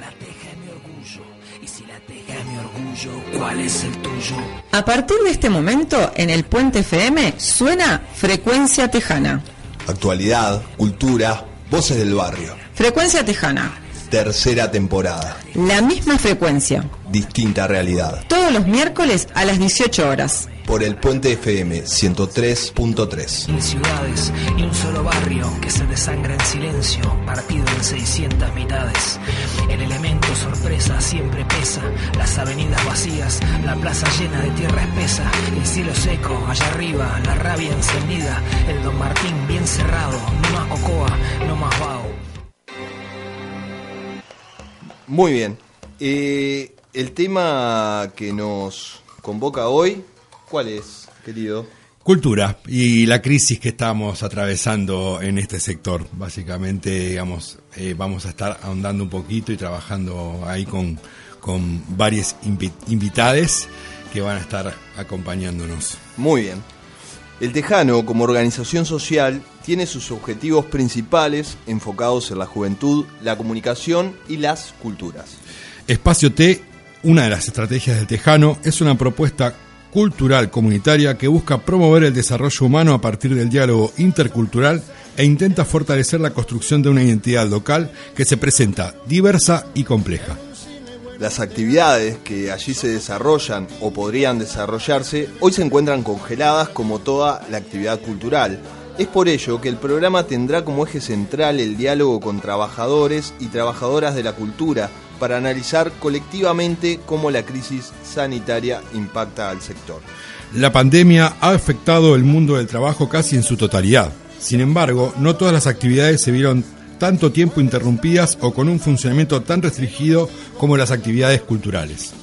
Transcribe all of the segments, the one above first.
La teja es mi orgullo. Y si la teja es mi orgullo, ¿cuál es el tuyo? A partir de este momento, en el Puente FM suena Frecuencia Tejana. Actualidad, cultura, voces del barrio. Frecuencia Tejana. Tercera temporada. La misma frecuencia. Distinta realidad. Todos los miércoles a las 18 horas. Por el Puente FM 103.3. Mil ciudades y un solo barrio que se desangra en silencio, partido en 600 mitades. El elemento sorpresa siempre pesa, las avenidas vacías, la plaza llena de tierra espesa, el cielo seco allá arriba, la rabia encendida, el Don Martín bien cerrado, no más cocoa, no más vago. Muy bien. Eh, el tema que nos convoca hoy, ¿cuál es, querido? Cultura y la crisis que estamos atravesando en este sector. Básicamente, digamos, eh, vamos a estar ahondando un poquito y trabajando ahí con, con varias invi- invitades que van a estar acompañándonos. Muy bien. El Tejano, como organización social, tiene sus objetivos principales enfocados en la juventud, la comunicación y las culturas. Espacio T, una de las estrategias del Tejano, es una propuesta cultural comunitaria que busca promover el desarrollo humano a partir del diálogo intercultural e intenta fortalecer la construcción de una identidad local que se presenta diversa y compleja. Las actividades que allí se desarrollan o podrían desarrollarse hoy se encuentran congeladas como toda la actividad cultural. Es por ello que el programa tendrá como eje central el diálogo con trabajadores y trabajadoras de la cultura para analizar colectivamente cómo la crisis sanitaria impacta al sector. La pandemia ha afectado el mundo del trabajo casi en su totalidad. Sin embargo, no todas las actividades se vieron tanto tiempo interrumpidas o con un funcionamiento tan restringido como las actividades culturales.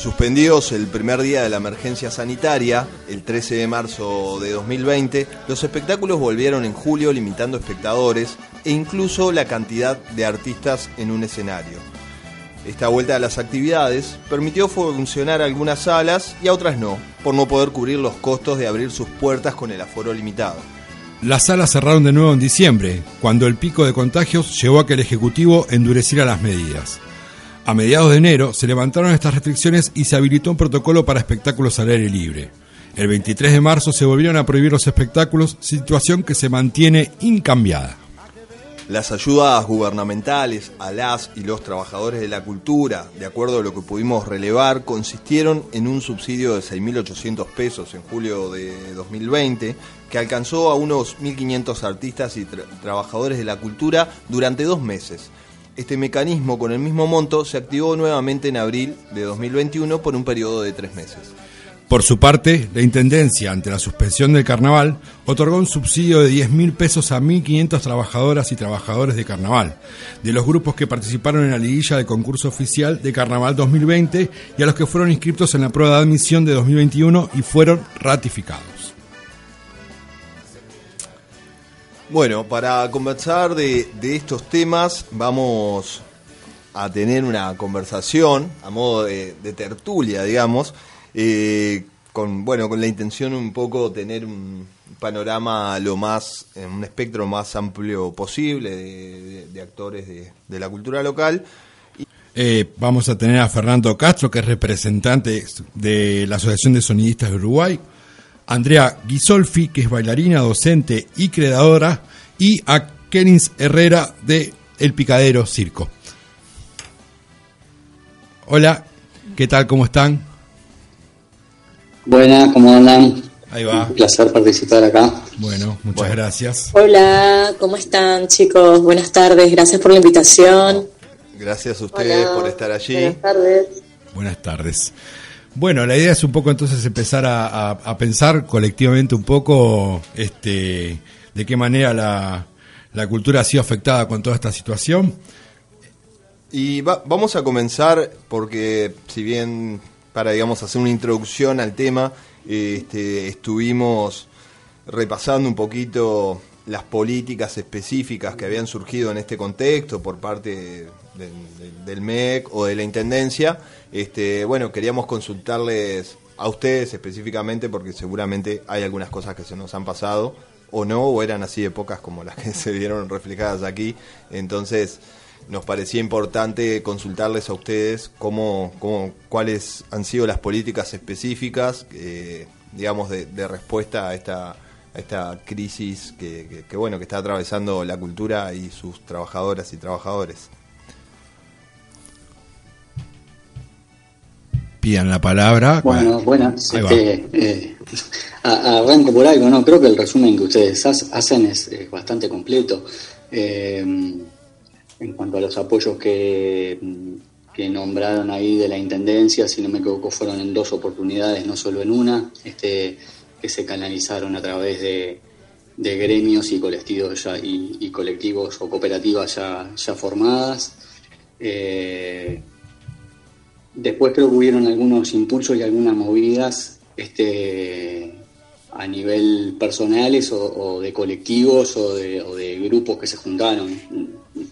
Suspendidos el primer día de la emergencia sanitaria, el 13 de marzo de 2020, los espectáculos volvieron en julio limitando espectadores e incluso la cantidad de artistas en un escenario. Esta vuelta a las actividades permitió funcionar algunas salas y a otras no, por no poder cubrir los costos de abrir sus puertas con el aforo limitado. Las salas cerraron de nuevo en diciembre, cuando el pico de contagios llevó a que el Ejecutivo endureciera las medidas. A mediados de enero se levantaron estas restricciones y se habilitó un protocolo para espectáculos al aire libre. El 23 de marzo se volvieron a prohibir los espectáculos, situación que se mantiene incambiada. Las ayudas gubernamentales a las y los trabajadores de la cultura, de acuerdo a lo que pudimos relevar, consistieron en un subsidio de 6.800 pesos en julio de 2020, que alcanzó a unos 1.500 artistas y tra- trabajadores de la cultura durante dos meses. Este mecanismo con el mismo monto se activó nuevamente en abril de 2021 por un periodo de tres meses. Por su parte, la Intendencia, ante la suspensión del carnaval, otorgó un subsidio de 10 mil pesos a 1.500 trabajadoras y trabajadores de carnaval, de los grupos que participaron en la liguilla del concurso oficial de Carnaval 2020 y a los que fueron inscritos en la prueba de admisión de 2021 y fueron ratificados. Bueno, para conversar de, de estos temas vamos a tener una conversación a modo de, tertulia, digamos, eh, con bueno con la intención un poco tener un panorama lo más, en un espectro más amplio posible de, de- actores de, de la cultura local. Eh, vamos a tener a Fernando Castro, que es representante de la Asociación de Sonidistas de Uruguay, Andrea Ghisolfi, que es bailarina, docente y creadora, y a Kenins Herrera de El Picadero Circo. Hola, ¿qué tal? ¿Cómo están? Buenas, ¿cómo andan? Ahí va. Un placer participar acá. Bueno, muchas gracias. Hola, ¿cómo están chicos? Buenas tardes, gracias por la invitación. Gracias a ustedes Hola, por estar allí. Buenas tardes. Buenas tardes. Bueno, la idea es un poco entonces empezar a, pensar colectivamente un poco este, de qué manera la, cultura ha sido afectada con toda esta situación. Y va- vamos a comenzar porque si bien para digamos hacer una introducción al tema, este, estuvimos repasando un poquito las políticas específicas que habían surgido en este contexto por parte de- de- del MEC o de la Intendencia. Este, bueno, queríamos consultarles a ustedes específicamente porque seguramente hay algunas cosas que se nos han pasado o no, o eran así épocas como las que se vieron reflejadas aquí. Entonces, nos parecía importante consultarles a ustedes cómo, cómo cuáles han sido las políticas específicas, eh, digamos, de, respuesta a esta, esta crisis que, que, bueno que está atravesando la cultura y sus trabajadoras y trabajadores. Pidan la palabra. Bueno, bueno, este, eh, arranco por algo, ¿no? Creo que el resumen que ustedes hacen es, bastante completo. Eh, en cuanto a los apoyos que, que, nombraron ahí de la Intendencia, si no me equivoco, fueron en dos oportunidades, no solo en una, este, que se canalizaron a través de, de gremios y colectivos, ya, y, colectivos o cooperativas ya, ya formadas. Eh, Después creo que hubieron algunos impulsos y algunas movidas este, a nivel personales o, de colectivos o de, grupos que se juntaron.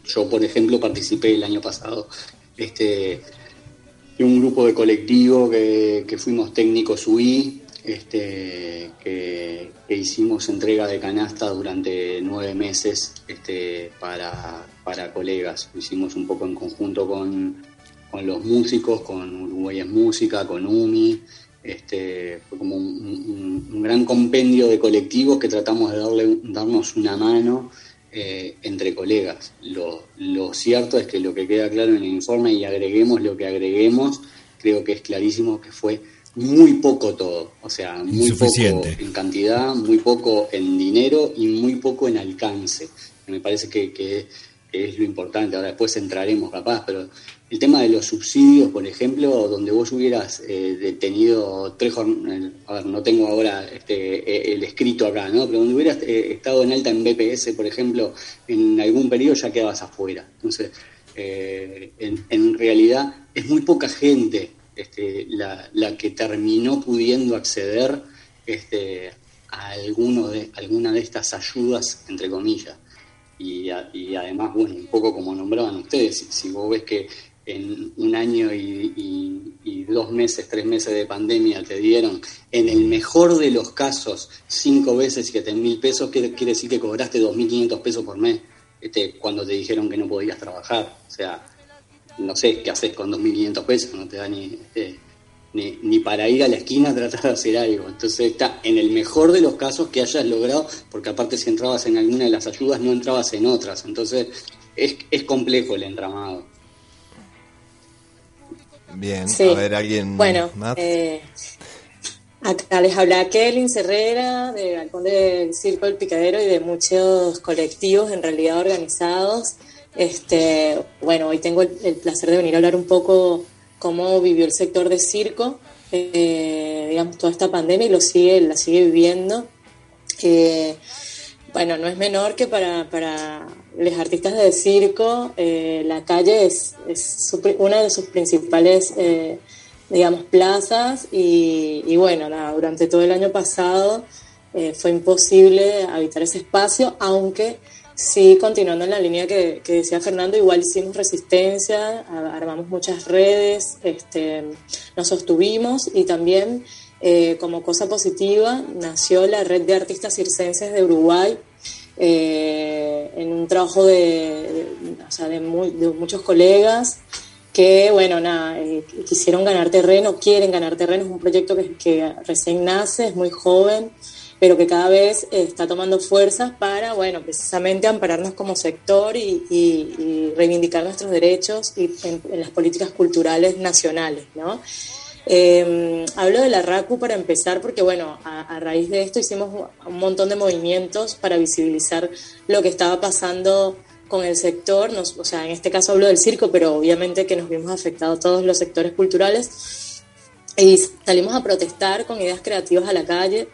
Yo, por ejemplo, participé el año pasado este, de un grupo de colectivo que, fuimos técnicos UI, este, que, hicimos entrega de canasta durante nueve meses este, para, para colegas. Lo hicimos un poco en conjunto con con los músicos, con Uruguay en Música, con UMI. Este, fue como un, gran compendio de colectivos que tratamos de darle, darnos una mano eh, entre colegas. Lo, cierto es que lo que queda claro en el informe, y agreguemos lo que agreguemos, creo que es clarísimo que fue muy poco todo. O sea, muy poco en cantidad, muy poco en dinero y muy poco en alcance. Me parece que, que es lo importante. Ahora después entraremos capaz, pero el tema de los subsidios, por ejemplo, donde vos hubieras eh, tenido tres jornadas, a ver, no tengo ahora este, eh, el escrito acá, ¿no? Pero donde hubieras eh, estado en alta en BPS, por ejemplo, en algún periodo ya quedabas afuera. Entonces, en, realidad es muy poca gente este, la, que terminó pudiendo acceder este, a alguno de, alguna de estas ayudas, entre comillas. Y, además, bueno, un poco como nombraban ustedes, si vos ves que en un año y, dos meses, tres meses de pandemia te dieron, en el mejor de los casos, cinco veces siete mil pesos, quiere, quiere decir que cobraste dos mil quinientos pesos por mes este, cuando te dijeron que no podías trabajar. O sea, no sé qué haces con dos mil quinientos pesos, no te da ni, este, ni, ni, para ir a la esquina a tratar de hacer algo. Entonces está en el mejor de los casos que hayas logrado, porque aparte si entrabas en alguna de las ayudas no entrabas en otras. Entonces es, es complejo el entramado. Bien, a ver, alguien bueno, Eh, acá les habla Kelly Cerrera, de Balcón del Circo del Picadero y de muchos colectivos en realidad organizados. Este, bueno, hoy tengo el, placer de venir a hablar un poco cómo vivió el sector de circo, eh, digamos, toda esta pandemia y lo sigue, la sigue viviendo. Eh, bueno, no es menor que para, para los artistas de circo, eh, la calle es, una de sus principales, digamos, plazas y, bueno, durante todo el año pasado fue imposible habitar ese espacio, aunque sí, continuando en la línea que, decía Fernando, igual hicimos resistencia, armamos muchas redes, este, nos sostuvimos y también como cosa positiva nació la red de artistas circenses de Uruguay, eh, en un trabajo de, muchos colegas que, bueno, nada, eh, quisieron ganar terreno, quieren ganar terreno, es un proyecto que, recién nace, es muy joven, pero que cada vez está tomando fuerzas para, bueno, precisamente ampararnos como sector y, reivindicar nuestros derechos y en, en, las políticas culturales nacionales, ¿no? Eh, hablo de la RACU para empezar porque, bueno, a, raíz de esto hicimos un montón de movimientos para visibilizar lo que estaba pasando con el sector, o sea, en este caso hablo del circo, pero obviamente que nos vimos afectados todos los sectores culturales y salimos a protestar con ideas creativas a la calle.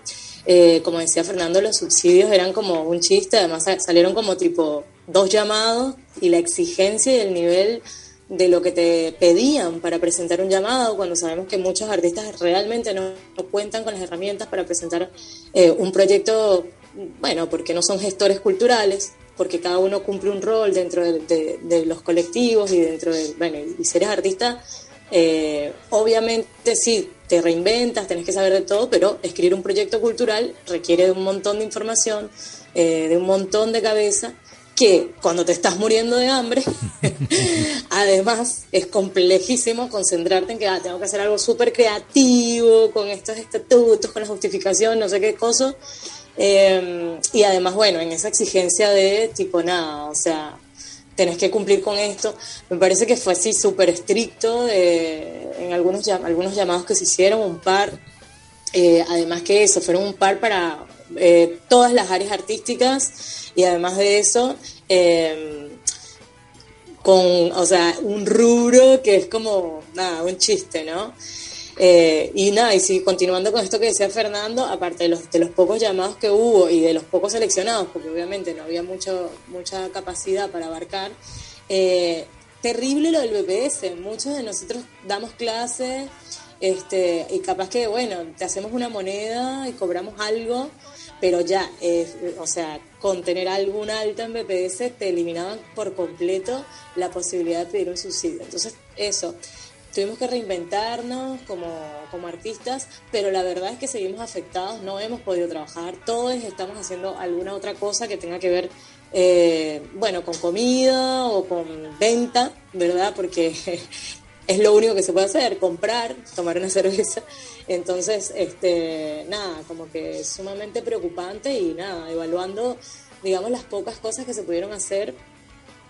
Eh, como decía Fernando, los subsidios eran como un chiste, además salieron como tipo dos llamados y la exigencia y el nivel de lo que te pedían para presentar un llamado, cuando sabemos que muchos artistas realmente no, cuentan con las herramientas para presentar eh, un proyecto, bueno, porque no son gestores culturales, porque cada uno cumple un rol dentro de, los colectivos y dentro de, bueno, y si eres artista, eh, obviamente sí, te reinventas, tenés que saber de todo, pero escribir un proyecto cultural requiere de un montón de información, eh, de un montón de cabeza que cuando te estás muriendo de hambre, además es complejísimo concentrarte en que ah, tengo que hacer algo súper creativo, con estos estatutos, con la justificación, no sé qué cosa. Em, y además, bueno, en esa exigencia de tipo nada, o sea, tenés que cumplir con esto. Me parece que fue así súper estricto en algunos, algunos llamados que se hicieron, un par. Eh, además que eso, fueron un par para eh, todas las áreas artísticas y además de eso, em, con, o sea, un rubro que es como, nada, un chiste, ¿no? Eh, y nada, y sí, continuando con esto que decía Fernando, aparte de los, de los pocos llamados que hubo y de los pocos seleccionados, porque obviamente no había mucho, mucha capacidad para abarcar, eh, terrible lo del BPS. Muchos de nosotros damos clases este, y capaz que, bueno, te hacemos una moneda y cobramos algo, pero ya, o sea, con tener algún alta en BPS te eliminaban por completo la posibilidad de pedir un subsidio. Entonces, eso, tuvimos que reinventarnos como, como artistas, pero la verdad es que seguimos afectados, no hemos podido trabajar, todos estamos haciendo alguna otra cosa que tenga que ver eh, bueno, con comida o con venta, ¿verdad? Porque es lo único que se puede hacer, comprar, tomar una cerveza. Entonces, este, nada, como que es sumamente preocupante y nada, evaluando, digamos, las pocas cosas que se pudieron hacer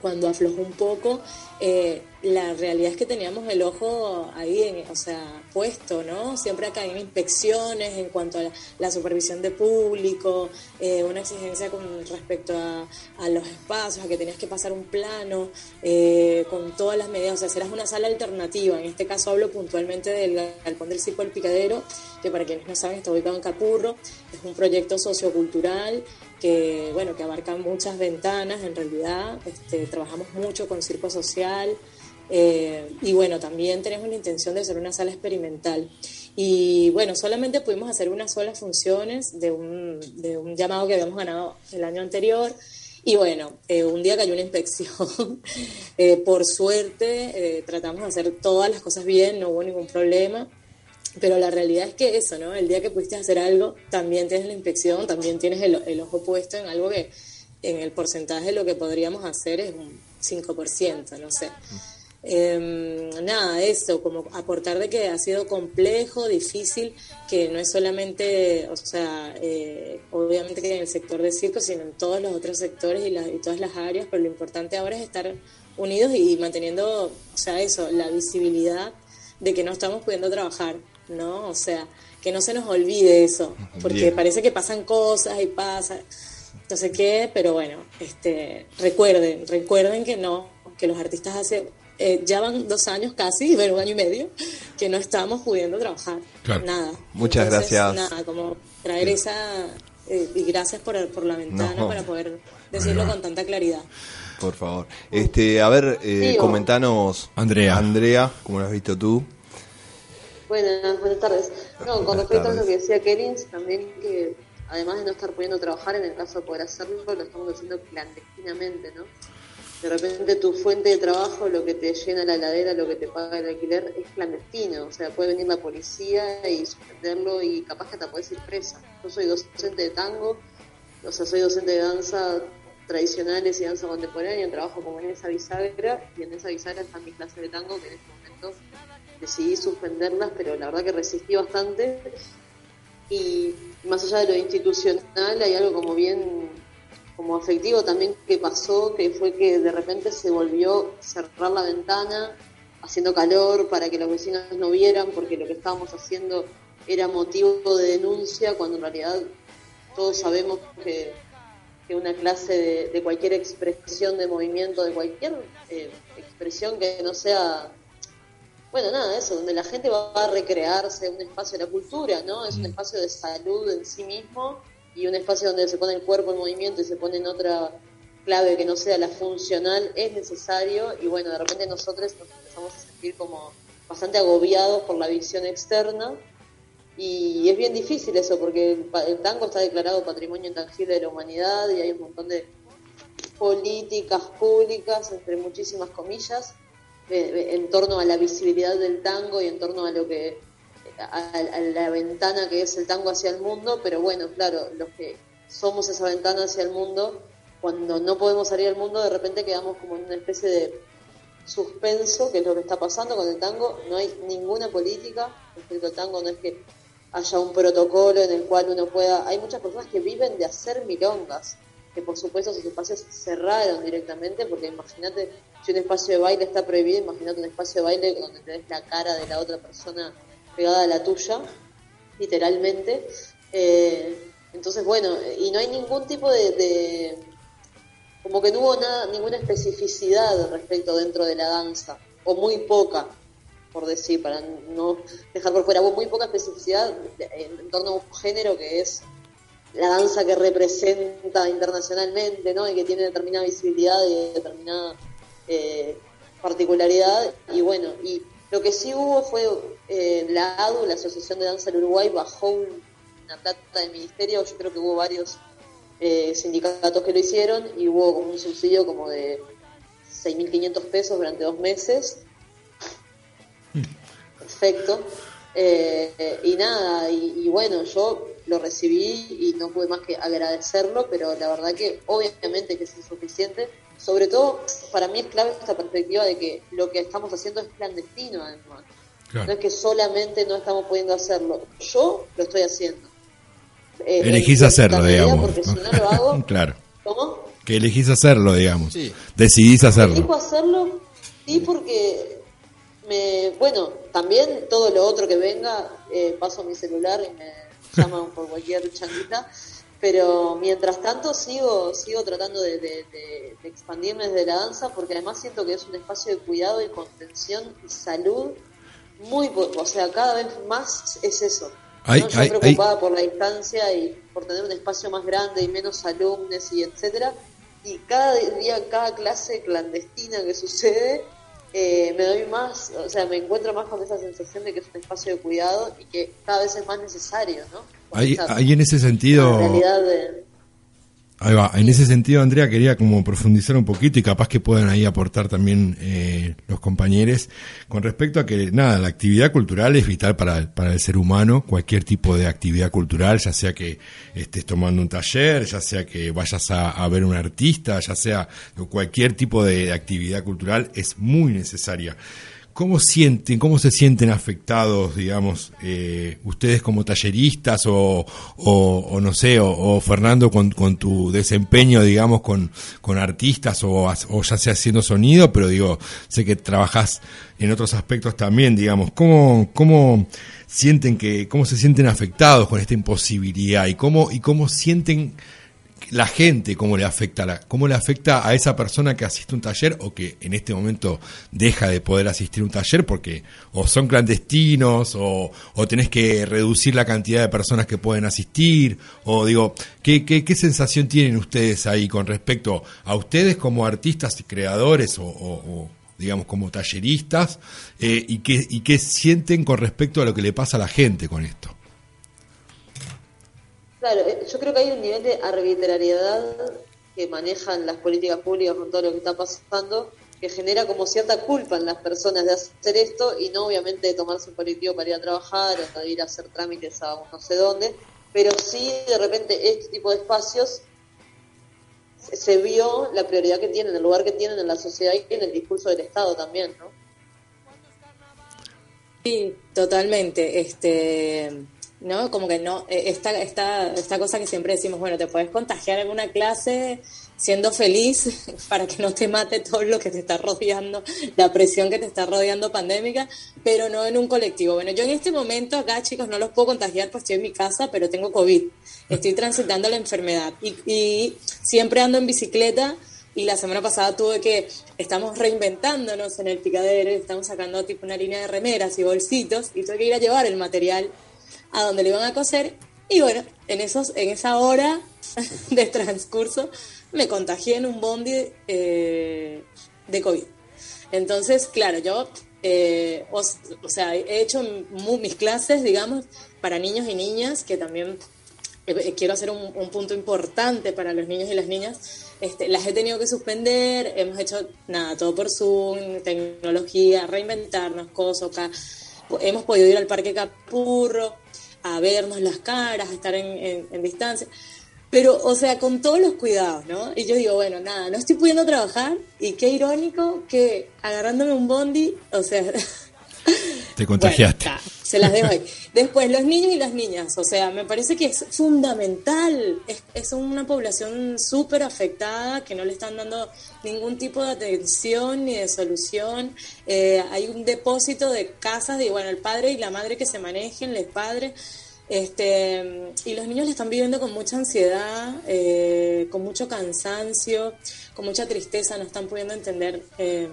cuando aflojó un poco, eh, la realidad es que teníamos el ojo ahí, en, o sea, puesto, ¿no? Siempre acá hay inspecciones en cuanto a la, supervisión de público, eh, una exigencia con respecto a, los espacios, a que tenías que pasar un plano, eh, con todas las medidas, o sea, serás una sala alternativa. En este caso hablo puntualmente del Galpón del Circo del Picadero, que para quienes no saben está ubicado en Capurro, es un proyecto sociocultural que, bueno, que abarca muchas ventanas en realidad. Este, trabajamos mucho con circo social eh, y bueno, también tenemos la intención de hacer una sala experimental. Y bueno, solamente pudimos hacer unas solas funciones de un, de un llamado que habíamos ganado el año anterior. Y bueno, eh, un día cayó una inspección. Eh, por suerte, tratamos de hacer todas las cosas bien, no hubo ningún problema. Pero la realidad es que eso, ¿no? El día que pudiste hacer algo, también tienes la inspección, también tienes el, ojo puesto en algo que en el porcentaje de lo que podríamos hacer es un 5%, no sé. Em, nada, eso, como aportar de que ha sido complejo, difícil, que no es solamente, o sea, eh, obviamente que en el sector de circo, sino en todos los otros sectores y, y todas las áreas, pero lo importante ahora es estar unidos y manteniendo, o sea, eso, la visibilidad de que no estamos pudiendo trabajar. ¿No? O sea, que no se nos olvide eso, porque parece que pasan cosas y pasa, no sé qué, pero bueno, este, recuerden, recuerden que no, que los artistas hace, eh, ya van dos años casi, bueno, un año y medio, que no estamos pudiendo trabajar, nada. Muchas gracias. Nada, como traer esa, eh, y gracias por, por la ventana para poder decirlo con tanta claridad. Por favor. Este, a ver, eh, comentanos, Andrea. Andrea, ¿cómo lo has visto tú? Buenas, buenas tardes. No, con respecto a lo que decía Kerins, también que además de no estar pudiendo trabajar, en el caso de poder hacerlo, lo estamos haciendo clandestinamente, ¿no? De repente tu fuente de trabajo, lo que te llena la ladera, lo que te paga el alquiler, es clandestino. O sea, puede venir la policía y suspenderlo y capaz que te puedes ir presa. Yo soy docente de tango, o sea, soy docente de danza tradicionales y danza contemporánea, trabajo como en esa bisagra y en esa bisagra están mis clases de tango que en este momento decidí suspenderlas, pero la verdad que resistí bastante. Y más allá de lo institucional, hay algo como bien como afectivo también que pasó, que fue que de repente se volvió cerrar la ventana, haciendo calor para que los vecinos no vieran, porque lo que estábamos haciendo era motivo de denuncia, cuando en realidad todos sabemos que, que una clase de, cualquier expresión de movimiento, de cualquier eh, expresión que no sea bueno, nada, eso, donde la gente va a recrearse, un espacio de la cultura, ¿no? Es un mm. espacio de salud en sí mismo y un espacio donde se pone el cuerpo en movimiento y se pone en otra clave que no sea la funcional, es necesario y bueno, de repente nosotros nos empezamos a sentir como bastante agobiados por la visión externa y es bien difícil eso porque el, tango está declarado patrimonio intangible de la humanidad y hay un montón de políticas públicas, entre muchísimas comillas, en torno a la visibilidad del tango y en torno a lo que a, la ventana que es el tango hacia el mundo, pero bueno, claro, los que somos esa ventana hacia el mundo, cuando no podemos salir al mundo, de repente quedamos como en una especie de suspenso, que es lo que está pasando con el tango. No hay ninguna política respecto al tango, no es que haya un protocolo en el cual uno pueda... Hay muchas personas que viven de hacer milongas, que por supuesto sus espacios cerraron directamente, porque imagínate, si un espacio de baile está prohibido, imagínate un espacio de baile donde tenés la cara de la otra persona pegada a la tuya, literalmente. Eh, entonces, bueno, y no hay ningún tipo de, como que no hubo nada, ninguna especificidad respecto dentro de la danza, o muy poca, por decir, para no dejar por fuera, hubo muy poca especificidad en, torno a un género que es la danza que representa internacionalmente, ¿no? Y que tiene determinada visibilidad y determinada eh, particularidad. Y bueno, y lo que sí hubo fue eh, la ADU, la Asociación de Danza del Uruguay, bajó una plata del ministerio, yo creo que hubo varios eh, sindicatos que lo hicieron y hubo un subsidio como de 6.500 pesos durante dos meses. Perfecto. Eh, y nada, y, bueno, yo lo recibí y no pude más que agradecerlo, pero la verdad que obviamente que es insuficiente sobre todo para mí es clave esta perspectiva de que lo que estamos haciendo es clandestino además. No es que solamente no estamos pudiendo hacerlo. Yo lo estoy haciendo. Eh, elegís hacerlo, digamos. Porque si no lo hago. claro. ¿Cómo? Que elegís hacerlo, digamos. Sí. Decidís hacerlo. Elijo hacerlo, sí, porque me, bueno, también todo lo otro que venga, eh, paso mi celular y me llaman por cualquier changuita pero mientras tanto sigo sigo tratando de, expandirme desde la danza porque además siento que es un espacio de cuidado y contención y salud muy o sea cada vez más es eso. Yo preocupada por la distancia y por tener un espacio más grande y menos alumnos y etcétera y cada día cada clase clandestina que sucede eh, me doy más, o sea, me encuentro más con esa sensación de que es un espacio de cuidado y que cada vez es más necesario, ¿no? Ahí, en ese sentido... Ahí va, en ese sentido, Andrea, quería como profundizar un poquito y capaz que puedan ahí aportar también eh, los compañeros con respecto a que, nada, la actividad cultural es vital para, para el ser humano, cualquier tipo de actividad cultural, ya sea que estés tomando un taller, ya sea que vayas a, a ver un artista, ya sea cualquier tipo de actividad cultural, es muy necesaria. ¿Cómo sienten, cómo se sienten afectados, digamos, eh, ustedes como talleristas o, o, no sé, o, Fernando con, con, tu desempeño, digamos, con, con artistas o, o, ya sea haciendo sonido, pero digo, sé que trabajas en otros aspectos también, digamos, ¿cómo, cómo sienten que, cómo se sienten afectados con esta imposibilidad y cómo, y cómo sienten la gente, cómo le afecta, cómo le afecta a esa persona que asiste a un taller o que en este momento deja de poder asistir a un taller porque o son clandestinos o, o tenés que reducir la cantidad de personas que pueden asistir o digo, ¿qué, qué, sensación tienen ustedes ahí con respecto a ustedes como artistas y creadores o, digamos como talleristas eh, y, qué, y qué sienten con respecto a lo que le pasa a la gente con esto? Claro, eh, yo creo que hay un nivel de arbitrariedad que manejan las políticas públicas con todo lo que está pasando, que genera como cierta culpa en las personas de hacer esto y no obviamente de tomarse un colectivo para ir a trabajar o de ir a hacer trámites a no sé dónde, pero sí de repente este tipo de espacios se vio la prioridad que tienen, el lugar que tienen en la sociedad y en el discurso del Estado también, ¿no? Sí, totalmente. Este, ¿no? Como que no, eh, esta, esta, esta cosa que siempre decimos, bueno, te puedes contagiar en una clase siendo feliz para que no te mate todo lo que te está rodeando, la presión que te está rodeando pandémica, pero no en un colectivo. Bueno, yo en este momento acá, chicos, no los puedo contagiar porque estoy en mi casa, pero tengo COVID. Estoy transitando la enfermedad y, y siempre ando en bicicleta y la semana pasada tuve que, estamos reinventándonos en el picadero, estamos sacando tipo una línea de remeras y bolsitos y tuve que ir a llevar el material a donde le iban a coser. Y bueno, en, esos, en esa hora de transcurso me contagié en un bondi eh, de COVID. Entonces, claro, yo, eh, o, sea, he hecho mis clases, digamos, para niños y niñas, que también eh, quiero hacer un, punto importante para los niños y las niñas. Este, las he tenido que suspender, hemos hecho nada, todo por Zoom, tecnología, reinventarnos, cosas. Hemos podido ir al Parque Capurro a vernos las caras, a estar en, en distancia. Pero, o sea, con todos los cuidados, ¿no? Y yo digo, bueno, nada, no estoy pudiendo trabajar y qué irónico que agarrándome un bondi, o sea, Te contagiaste. se las dejo ahí. Después, los niños y las niñas. O sea, me parece que es fundamental. Es, una población súper afectada que no le están dando ningún tipo de atención ni de solución. Eh, hay un depósito de casas de, bueno, el padre y la madre que se manejen, los padres. Este, y los niños le están viviendo con mucha ansiedad, eh, con mucho cansancio, con mucha tristeza, no están pudiendo entender. Eh,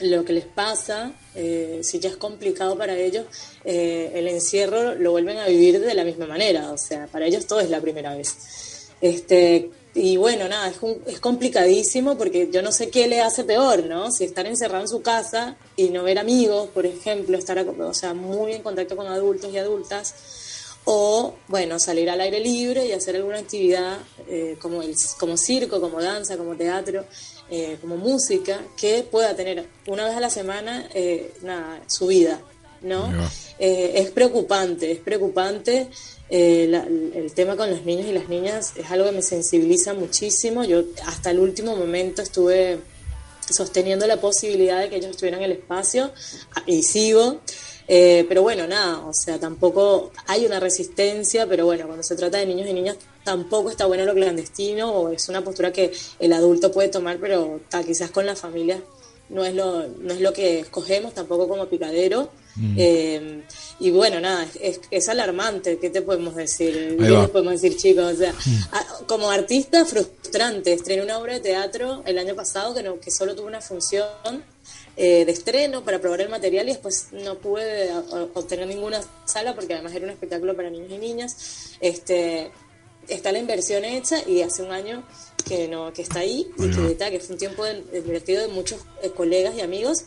lo que les pasa, eh, si ya es complicado para ellos, eh, el encierro lo vuelven a vivir de la misma manera, o sea, para ellos todo es la primera vez. Este, y bueno, nada, es, es complicadísimo porque yo no sé qué le hace peor, ¿no? Si estar encerrado en su casa y no ver amigos, por ejemplo, estar o sea, muy en contacto con adultos y adultas, o bueno, salir al aire libre y hacer alguna actividad eh, como, el, como circo, como danza, como teatro. Eh, como música que pueda tener una vez a la semana eh, nada, su vida, ¿no? Eh, es preocupante, es preocupante. el tema con los niños y las niñas es algo que me sensibiliza muchísimo. Yo hasta el último momento estuve sosteniendo la posibilidad de que ellos estuvieran en el espacio y sigo. pero bueno, nada, o sea, tampoco hay una resistencia, pero bueno, cuando se trata de niños y niñas tampoco está bueno lo clandestino o es una postura que el adulto puede tomar, pero quizás con la familia no es lo, no es lo que escogemos, tampoco como picadero. Mm. Eh, y bueno, nada, es, es, alarmante, ¿qué te podemos decir? ¿Qué les podemos decir, chicos? O sea, mm. como artista, frustrante. Estrené una obra de teatro el año pasado que, no, que solo tuvo una función eh, de estreno para probar el material y después no pude obtener ninguna sala porque además era un espectáculo para niños y niñas. Este, está la inversión hecha y hace un año que no que está ahí y que, que fue un tiempo divertido de muchos eh, colegas y amigos.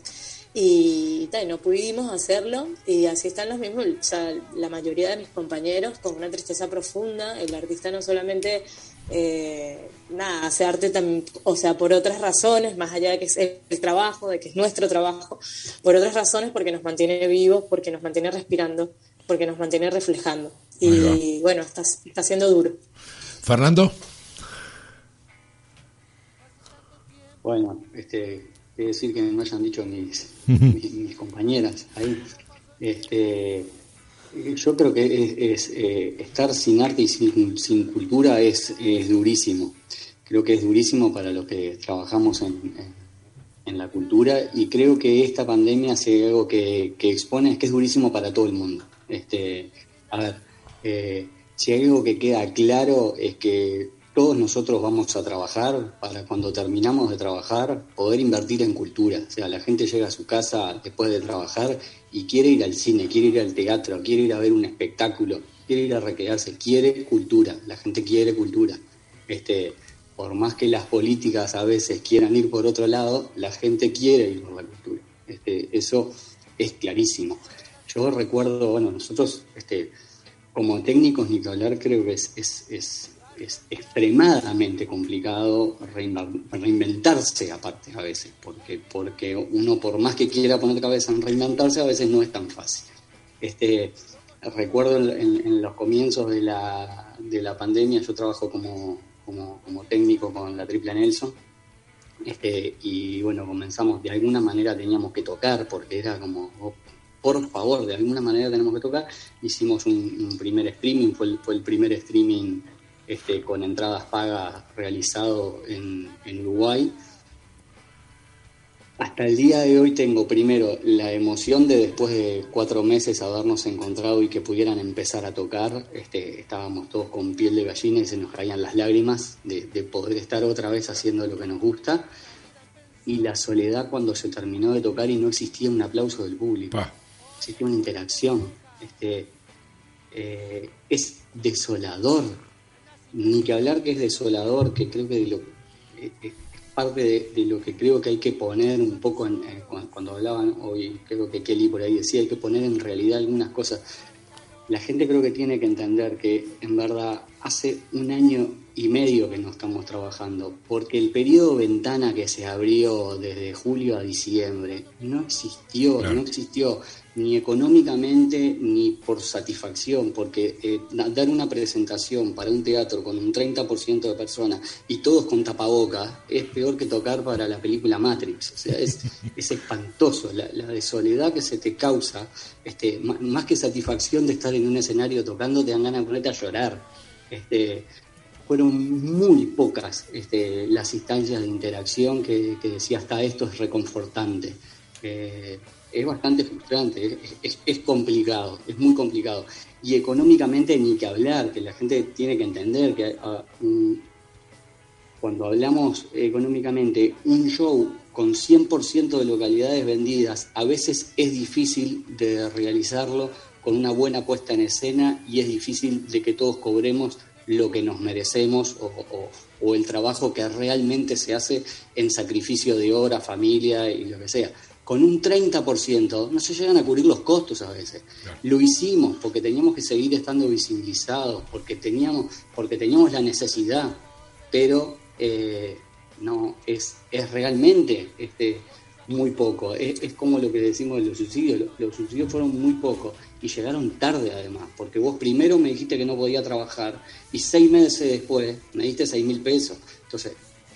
Y, no pudimos hacerlo. Y así están los mismos, o sea, la mayoría de mis compañeros con una tristeza profunda, el artista no solamente eh, nada, hace arte también, o sea, por otras razones, más allá de que es el trabajo, de que es nuestro trabajo, por otras razones porque nos mantiene vivos, porque nos mantiene respirando, porque nos mantiene reflejando. Y bueno, está, está siendo duro. Fernando. Bueno, este, quiero decir que me hayan dicho mis, mis, compañeras ahí. Este, yo creo que es, eh, estar sin arte y sin, sin cultura es, es, durísimo. Creo que es durísimo para los que trabajamos en, en, la cultura y creo que esta pandemia hace algo que, que expone es que es durísimo para todo el mundo. Este, a ver, eh, si hay algo que queda claro es que todos nosotros vamos a trabajar para cuando terminamos de trabajar poder invertir en cultura. O sea, la gente llega a su casa después de trabajar y quiere ir al cine, quiere ir al teatro, quiere ir a ver un espectáculo, quiere ir a recrearse, quiere cultura. La gente quiere cultura. Este, por más que las políticas a veces quieran ir por otro lado, la gente quiere ir por la cultura. Este, eso es clarísimo. Yo recuerdo, bueno, nosotros este, como técnicos ni hablar, creo que es, es, es, extremadamente complicado reinventarse aparte a veces, porque, porque uno por más que quiera poner cabeza en reinventarse, a veces no es tan fácil. Este, recuerdo en, los comienzos de la, de la pandemia, yo trabajo como, como, técnico con la Triple Nelson, este, y bueno, comenzamos, de alguna manera teníamos que tocar, porque era como, por favor, de alguna manera tenemos que tocar. Hicimos un, primer streaming, fue el, primer streaming este, con entradas pagas realizado en, Uruguay. Hasta el día de hoy tengo primero la emoción de después de cuatro meses habernos encontrado y que pudieran empezar a tocar. Este, estábamos todos con piel de gallina y se nos caían las lágrimas de, poder estar otra vez haciendo lo que nos gusta. Y la soledad cuando se terminó de tocar y no existía un aplauso del público existe una interacción. Este, eh, es desolador. Ni que hablar que es desolador, que creo que eh, es parte de, lo que creo que hay que poner un poco en, cuando hablaban hoy, creo que Kelly por ahí decía, hay que poner en realidad algunas cosas. La gente creo que tiene que entender que en verdad hace un año y medio que no estamos trabajando, porque el periodo ventana que se abrió desde julio a diciembre no existió, no existió ni económicamente ni por satisfacción, porque eh, dar una presentación para un teatro con un 30% de personas y todos con tapabocas es peor que tocar para la película Matrix, o sea, es, es espantoso, la, la, de soledad que se te causa, este, más que satisfacción de estar en un escenario tocando, te dan ganas de ponerte a llorar. Este, fueron muy pocas este, las instancias de interacción que, decía hasta esto es reconfortante. Eh, es bastante frustrante, es, complicado, es muy complicado. Y económicamente ni que hablar, que la gente tiene que entender que ah, cuando hablamos económicamente, un show con 100% de localidades vendidas, a veces es difícil de realizarlo con una buena puesta en escena y es difícil de que todos cobremos lo que nos merecemos o, el trabajo que realmente se hace en sacrificio de hora, familia y lo que sea. Con un 30% no se llegan a cubrir los costos a veces. Lo hicimos porque teníamos que seguir estando visibilizados, porque teníamos, porque teníamos la necesidad, pero eh, no es, es realmente este, muy poco. Es, como lo que decimos de los subsidios. Los, subsidios fueron muy pocos y llegaron tarde además, porque vos primero me dijiste que no podía trabajar y seis meses después me diste seis mil pesos. Entonces,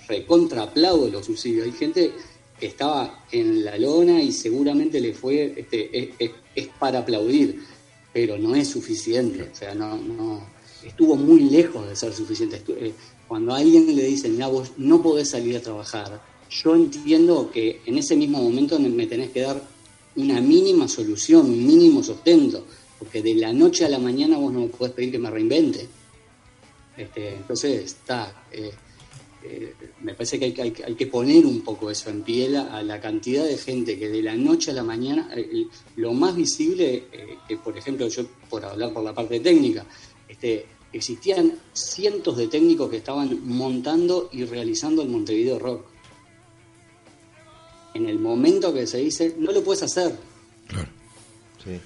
recontra aplaudo los subsidios. Hay gente estaba en la lona y seguramente le fue, este, es, para aplaudir, pero no es suficiente. O sea, no, no, estuvo muy lejos de ser suficiente. Eh, cuando a alguien le dicen, mira, vos no podés salir a trabajar, yo entiendo que en ese mismo momento me tenés que dar una mínima solución, un mínimo sostento, porque de la noche a la mañana vos no me podés pedir que me reinvente. Este, entonces, está, eh, eh, me parece que hay, que poner un poco eso en piel a, la cantidad de gente que de la noche a la mañana, eh, lo más visible, que por ejemplo, yo por hablar por la parte técnica, este, existían cientos de técnicos que estaban montando y realizando el Montevideo Rock en el momento que se dice, no lo puedes hacer. Claro. Sí.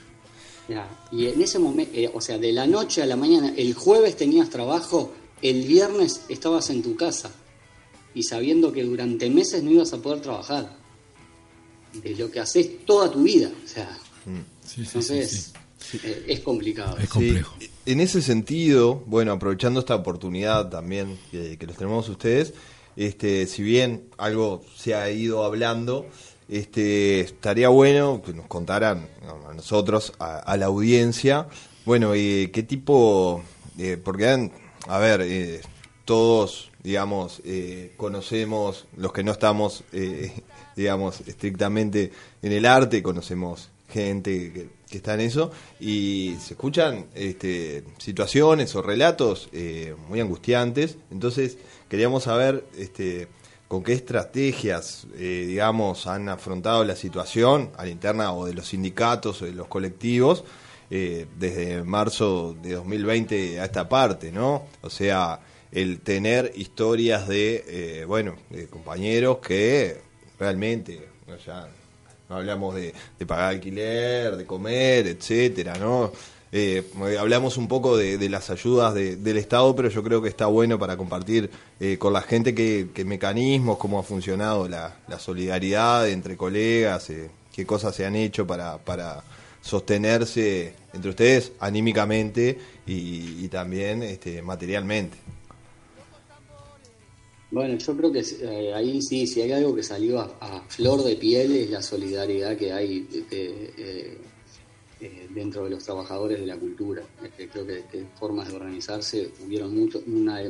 y en ese momento, eh, o sea, de la noche a la mañana, el jueves tenías trabajo, el viernes estabas en tu casa y sabiendo que durante meses no ibas a poder trabajar de lo que haces toda tu vida. O sea, mm. entonces eh, es complicado. Es complejo. En ese sentido, bueno, aprovechando esta oportunidad también que, que los tenemos ustedes, este, si bien algo se ha ido hablando, este, estaría bueno que nos contaran a nosotros, a, la audiencia, bueno, y qué tipo, porque, a ver, eh, todos, digamos, eh, conocemos, los que no estamos, eh, digamos, estrictamente en el arte, conocemos gente que, está en eso, y se escuchan este, situaciones o relatos muy angustiantes, entonces Queríamos saber este, con qué estrategias, eh, digamos, han afrontado la situación a la interna o de los sindicatos o de los colectivos eh, desde marzo de 2020 a esta parte, ¿no? O sea, el tener historias de, eh, bueno, de compañeros que realmente, no hablamos de, de pagar alquiler, de comer, etcétera, ¿no? Eh, hablamos un poco de, las ayudas del Estado, pero yo creo que está bueno para compartir eh, con la gente qué, mecanismos, cómo ha funcionado la, solidaridad entre colegas, eh, qué cosas se han hecho para, para sostenerse entre ustedes anímicamente y, también este, materialmente. Bueno, yo creo que eh, ahí sí, si hay algo que salió a, flor de piel es la solidaridad que hay eh, dentro de los trabajadores de la cultura. Creo que, formas de organizarse hubieron mucho. Una,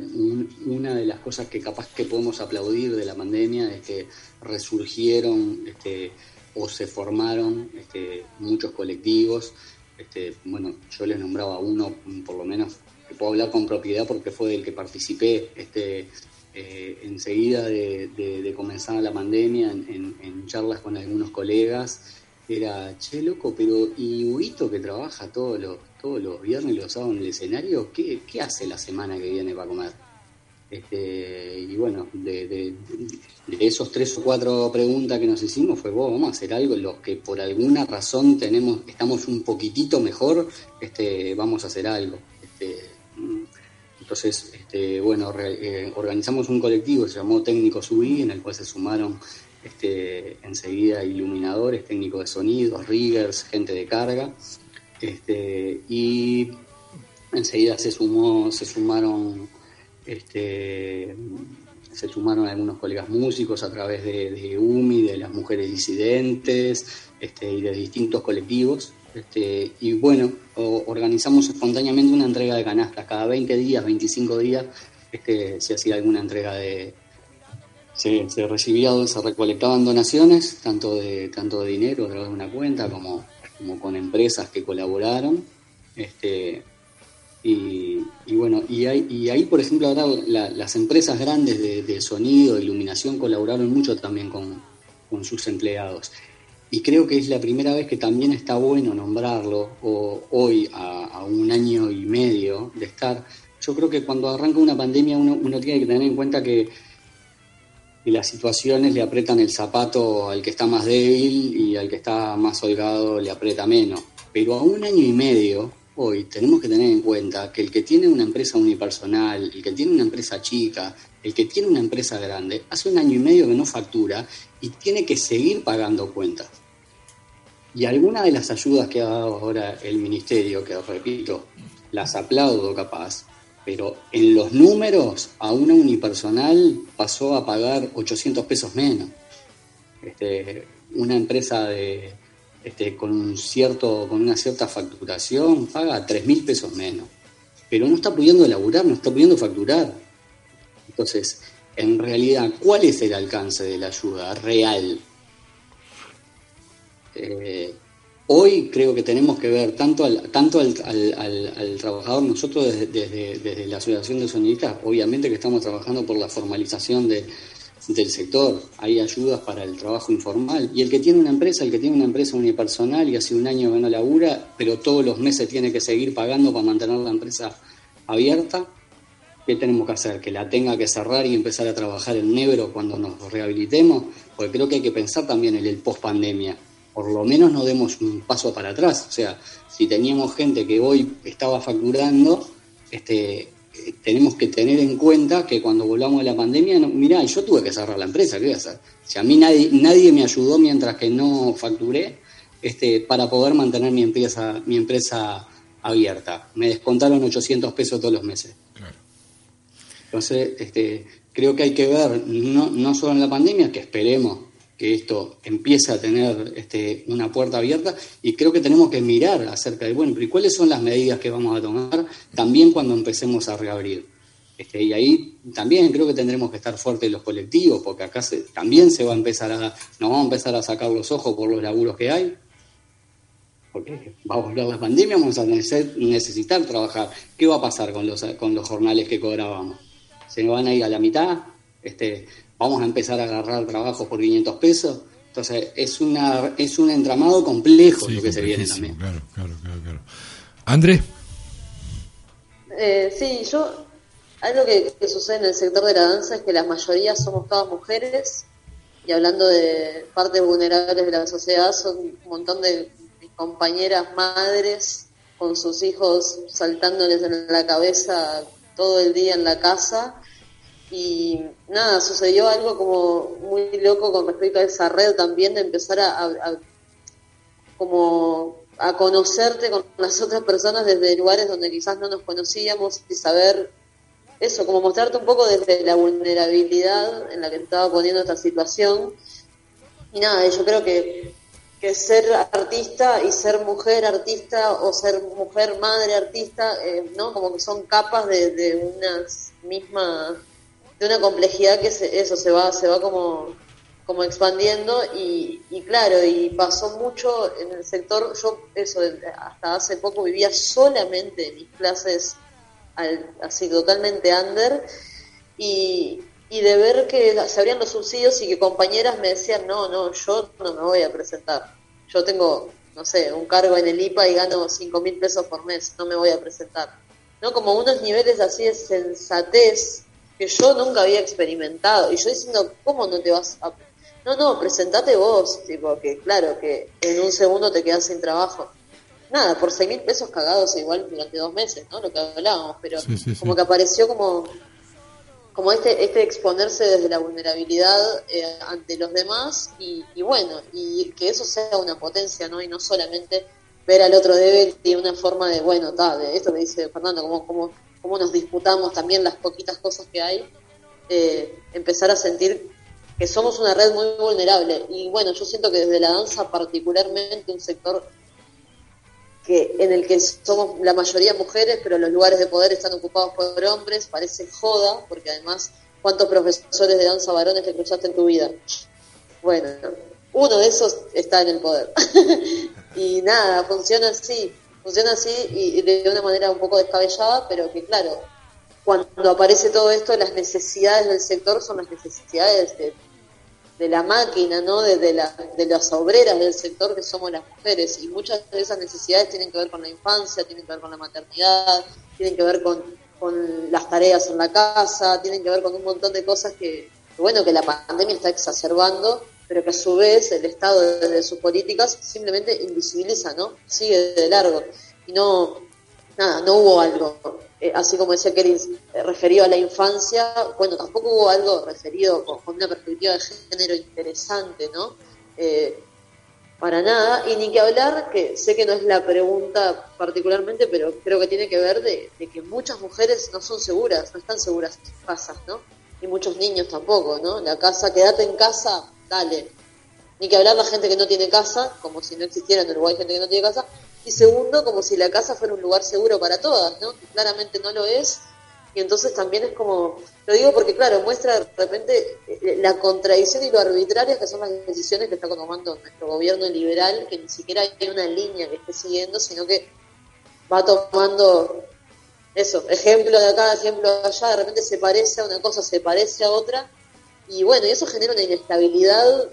una de las cosas que capaz que podemos aplaudir de la pandemia es que resurgieron este, o se formaron este, muchos colectivos. Este, bueno, yo les nombraba uno, por lo menos, que puedo hablar con propiedad porque fue del que participé. Este, eh, enseguida de, comenzar la pandemia, en charlas con algunos colegas, era, che, loco, pero ¿y Huito que trabaja todos los, todos los viernes y los sábados en el escenario, ¿qué, hace la semana que viene para comer? Este, y bueno, de, esos tres o cuatro preguntas que nos hicimos fue, vamos a hacer algo, los que por alguna razón tenemos, estamos un poquitito mejor, este, vamos a hacer algo. Este, Entonces, este, bueno, eh, organizamos un colectivo, se llamó Técnico Subí, en el cual se sumaron este, enseguida iluminadores, técnicos de sonido, riggers, gente de carga, este, y enseguida se sumó, se sumaron, este, se sumaron algunos colegas músicos a través de, UMI, de las mujeres disidentes, este, y de distintos colectivos. Este, y bueno, organizamos espontáneamente una entrega de canastas. Cada 20 días, 25 días, este, se hacía alguna entrega de, se, recibía, se recolectaban donaciones, tanto de, tanto de dinero de una cuenta como, como con empresas que colaboraron. Este, y, bueno, y, y ahí, por ejemplo, ahora las empresas grandes de, sonido, de iluminación, colaboraron mucho también con, sus empleados. Y creo que es la primera vez que también está bueno nombrarlo, o hoy, a, un año y medio de estar. Yo creo que cuando arranca una pandemia uno, uno tiene que tener en cuenta que y las situaciones le apretan el zapato al que está más débil y al que está más holgado le aprieta menos. Pero a un año y medio, hoy, tenemos que tener en cuenta que el que tiene una empresa unipersonal, el que tiene una empresa chica, el que tiene una empresa grande, hace un año y medio que no factura y tiene que seguir pagando cuentas. Y alguna de las ayudas que ha dado ahora el ministerio, que repito, las aplaudo capaz, pero en los números a una unipersonal pasó a pagar 800 pesos menos. Este, una empresa de, este, con, un cierto, con una cierta facturación paga 3 mil pesos menos, pero no está pudiendo elaborar, no está pudiendo facturar. Entonces, en realidad, ¿cuál es el alcance de la ayuda real? Eh, Hoy creo que tenemos que ver tanto al, tanto al, trabajador, nosotros desde, la Asociación de Sonidistas, obviamente que estamos trabajando por la formalización del sector, hay ayudas para el trabajo informal, y el que tiene una empresa, el que tiene una empresa unipersonal y hace un año que no labura, pero todos los meses tiene que seguir pagando para mantener la empresa abierta, ¿qué tenemos que hacer? ¿Que la tenga que cerrar y empezar a trabajar en negro cuando nos rehabilitemos? Porque creo que hay que pensar también en el post pandemia por lo menos no demos un paso para atrás. O sea, si teníamos gente que hoy estaba facturando, este, tenemos que tener en cuenta que cuando volvamos a la pandemia, no, mirá, yo tuve que cerrar la empresa, ¿qué voy a hacer? Si a mí nadie, nadie me ayudó mientras que no facturé este, para poder mantener mi empresa, mi empresa abierta. Me descontaron 800 pesos todos los meses. Entonces, este, creo que hay que ver, no, no solo en la pandemia, que esperemos que esto empiece a tener este, una puerta abierta y creo que tenemos que mirar acerca de, bueno, ¿y cuáles son las medidas que vamos a tomar también cuando empecemos a reabrir? Este, y ahí también creo que tendremos que estar fuertes los colectivos, porque acá también se va a empezar a, nos vamos a empezar a sacar los ojos por los laburos que hay, porque va a volver la pandemia, vamos a necesitar trabajar. ¿Qué va a pasar con los, con los jornales que cobrábamos? ¿Se nos van a ir a la mitad? Este, vamos a empezar a agarrar trabajo por 500 pesos. Entonces, es una es un entramado complejo lo que se viene también. Claro, claro, claro. claro. Andrés. Eh, sí, yo. Algo que, sucede en el sector de la danza es que la mayoría somos todas mujeres. Y hablando de partes vulnerables de la sociedad, son un montón de compañeras madres con sus hijos saltándoles en la cabeza todo el día en la casa y nada, sucedió algo como muy loco con respecto a esa red también de empezar a, como a conocerte con las otras personas desde lugares donde quizás no nos conocíamos y saber eso, como mostrarte un poco desde la vulnerabilidad en la que estaba poniendo esta situación. Y nada, yo creo que, que ser artista y ser mujer artista o ser mujer madre artista, eh, ¿no? Como que son capas de, de unas mismas de una complejidad que eso se va, se va como, como expandiendo y, claro, y pasó mucho en el sector, yo eso, hasta hace poco vivía solamente en mis clases así totalmente under y, y de ver que se abrían los subsidios y que compañeras me decían, no, no, yo no me voy a presentar, yo tengo, no sé, un cargo en el IPA y gano cinco mil pesos por mes, no me voy a presentar. ¿No? Como unos niveles así de sensatez que yo nunca había experimentado. Y yo diciendo, ¿cómo no te vas a...? No, no, presentate vos, tipo, que claro, que en un segundo te quedas sin trabajo. nada, por seis mil pesos cagados igual durante dos meses, ¿no? Lo que hablábamos, pero como que apareció como como este, este exponerse desde la vulnerabilidad eh, ante los demás y, bueno, y que eso sea una potencia, ¿no? Y no solamente ver al otro débil y una forma de, bueno, tal, de esto que dice Fernando, como, como, como nos disputamos también las poquitas cosas que hay, eh, empezar a sentir que somos una red muy vulnerable. Y bueno, yo siento que desde la danza particularmente un sector que en el que somos la mayoría mujeres, pero los lugares de poder están ocupados por hombres, parece joda, porque además, ¿cuántos profesores de danza varones te cruzaste en tu vida? Bueno, uno de esos está en el poder. y nada, funciona así, funciona así y de una manera un poco descabellada, pero que claro, cuando aparece todo esto, las necesidades del sector son las necesidades de la máquina, ¿no? De, de, la, de las obreras del sector que somos las mujeres. Y muchas de esas necesidades tienen que ver con la infancia, tienen que ver con la maternidad, tienen que ver con, con las tareas en la casa, tienen que ver con un montón de cosas que, bueno, que la pandemia está exacerbando, pero que a su vez el Estado desde sus políticas simplemente invisibiliza, ¿no? Sigue de largo. Y no, nada, no hubo algo eh, así como decía Kelly, eh, referido a la infancia, bueno, tampoco hubo algo referido con, una perspectiva de género interesante, ¿no? Eh, para nada, y ni que hablar, que sé que no es la pregunta particularmente, pero creo que tiene que ver de, que muchas mujeres no son seguras, no están seguras en sus casas, ¿no? Y muchos niños tampoco, ¿no? La casa, quédate en casa, dale. Ni que hablar la gente que no tiene casa, como si no existiera en Uruguay gente que no tiene casa, y segundo, como si la casa fuera un lugar seguro para todas, ¿no? Claramente no lo es, y entonces también es como, lo digo porque claro, muestra de repente eh, la contradicción y lo arbitraria que son las decisiones que está tomando nuestro gobierno liberal, que ni siquiera hay una línea que esté siguiendo, sino que va tomando eso, ejemplo de acá, ejemplo de allá, de repente se parece a una cosa, se parece a otra, y bueno, y eso genera una inestabilidad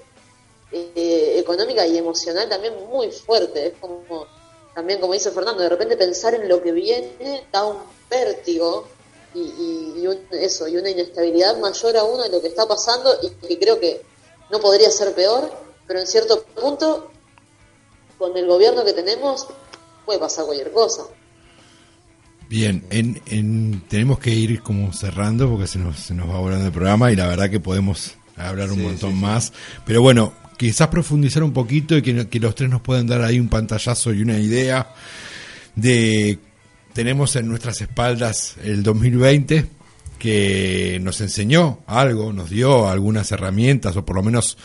eh, económica y emocional también muy fuerte, es como también como dice Fernando, de repente pensar en lo que viene da un vértigo y, eso, y una inestabilidad mayor aún de lo que está pasando y que creo que no podría ser peor, pero en cierto punto, con el gobierno que tenemos, puede pasar cualquier cosa. Bien, en, tenemos que ir como cerrando porque se nos, se nos va volando el programa y la verdad que podemos hablar un montón más. Pero bueno, quizás profundizar un poquito y que, los tres nos puedan dar ahí un pantallazo y una idea de tenemos en nuestras espaldas el 2020 que nos enseñó algo, nos dio algunas herramientas o por lo menos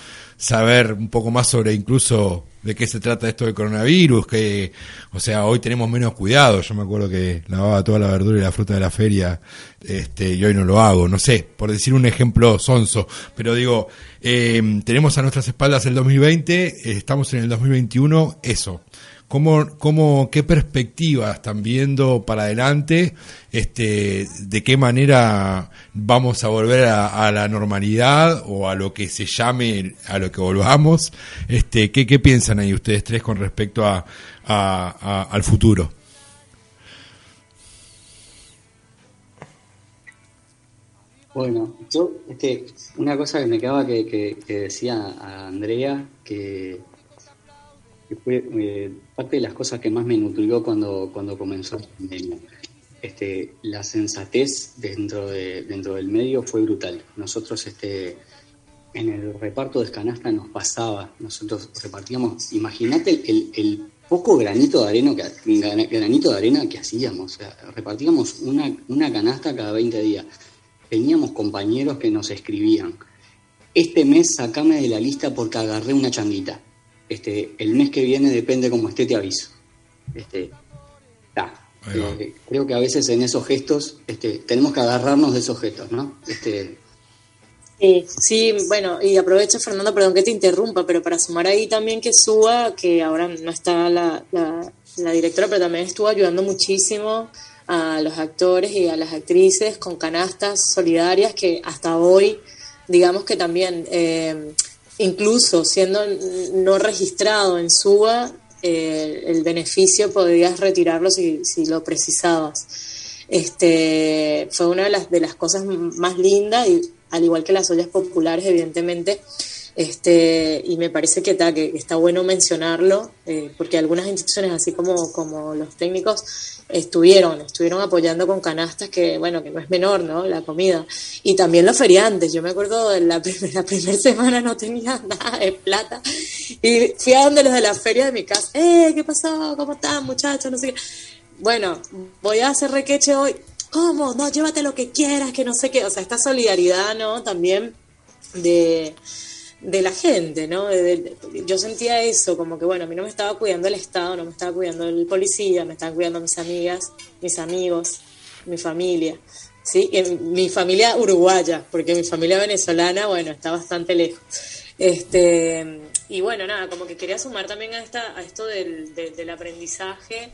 saber un poco más sobre incluso de qué se trata esto del coronavirus, que, o sea, hoy tenemos menos cuidado. Yo me acuerdo que lavaba toda la verdura y la fruta de la feria, este, y hoy no lo hago, no sé, por decir un ejemplo sonso, pero digo, eh, tenemos a nuestras espaldas el 2020, estamos en el 2021, eso. ¿Cómo, cómo, ¿Qué perspectivas están viendo para adelante? Este, ¿De qué manera vamos a volver a, la normalidad o a lo que se llame, a lo que volvamos? Este, ¿qué, qué piensan ahí ustedes tres con respecto a, al futuro? Bueno, yo, este, una cosa que me quedaba que, que decía a Andrea, que fue eh, parte de las cosas que más me nutrió cuando, cuando comenzó la pandemia. Este, la sensatez dentro, de, dentro del medio fue brutal. Nosotros este, en el reparto de canasta nos pasaba, nosotros repartíamos, imagínate el, poco granito de arena que, granito de arena que hacíamos, repartíamos una, una canasta cada 20 días. Teníamos compañeros que nos escribían, este mes sacame de la lista porque agarré una changuita este, el mes que viene depende como esté, te aviso. Este, eh, creo que a veces en esos gestos este, tenemos que agarrarnos de esos gestos, ¿no? Este, Sí, sí, bueno, y aprovecho, Fernando, perdón que te interrumpa, pero para sumar ahí también que Suba, que ahora no está la, la, directora, pero también estuvo ayudando muchísimo a los actores y a las actrices con canastas solidarias que hasta hoy, digamos que también eh, incluso siendo no registrado en SUBA, eh, el beneficio podrías retirarlo si, si, lo precisabas. Este, fue una de las, de las cosas más lindas, y al igual que las ollas populares, evidentemente, Este, y me parece que, está que está bueno mencionarlo, eh, porque algunas instituciones, así como, como los técnicos, estuvieron, estuvieron apoyando con canastas que, bueno, que no es menor, ¿no? La comida. Y también los feriantes. Yo me acuerdo de la, la primera semana no tenía nada de plata. Y fui a donde los de la feria de mi casa. ¡Eh! ¿Qué pasó? ¿Cómo están, muchachos? No sé qué. Bueno, voy a hacer requeche hoy. ¿Cómo? No, llévate lo que quieras, que no sé qué. O sea, esta solidaridad, ¿no? También de de la gente, ¿no? yo sentía eso, como que, bueno, a mí no me estaba cuidando el Estado, no me estaba cuidando el policía, me estaban cuidando mis amigas, mis amigos, mi familia, ¿sí? mi familia uruguaya, porque mi familia venezolana, bueno, está bastante lejos. Este, y bueno, nada, como que quería sumar también a, esta, a esto del, del aprendizaje,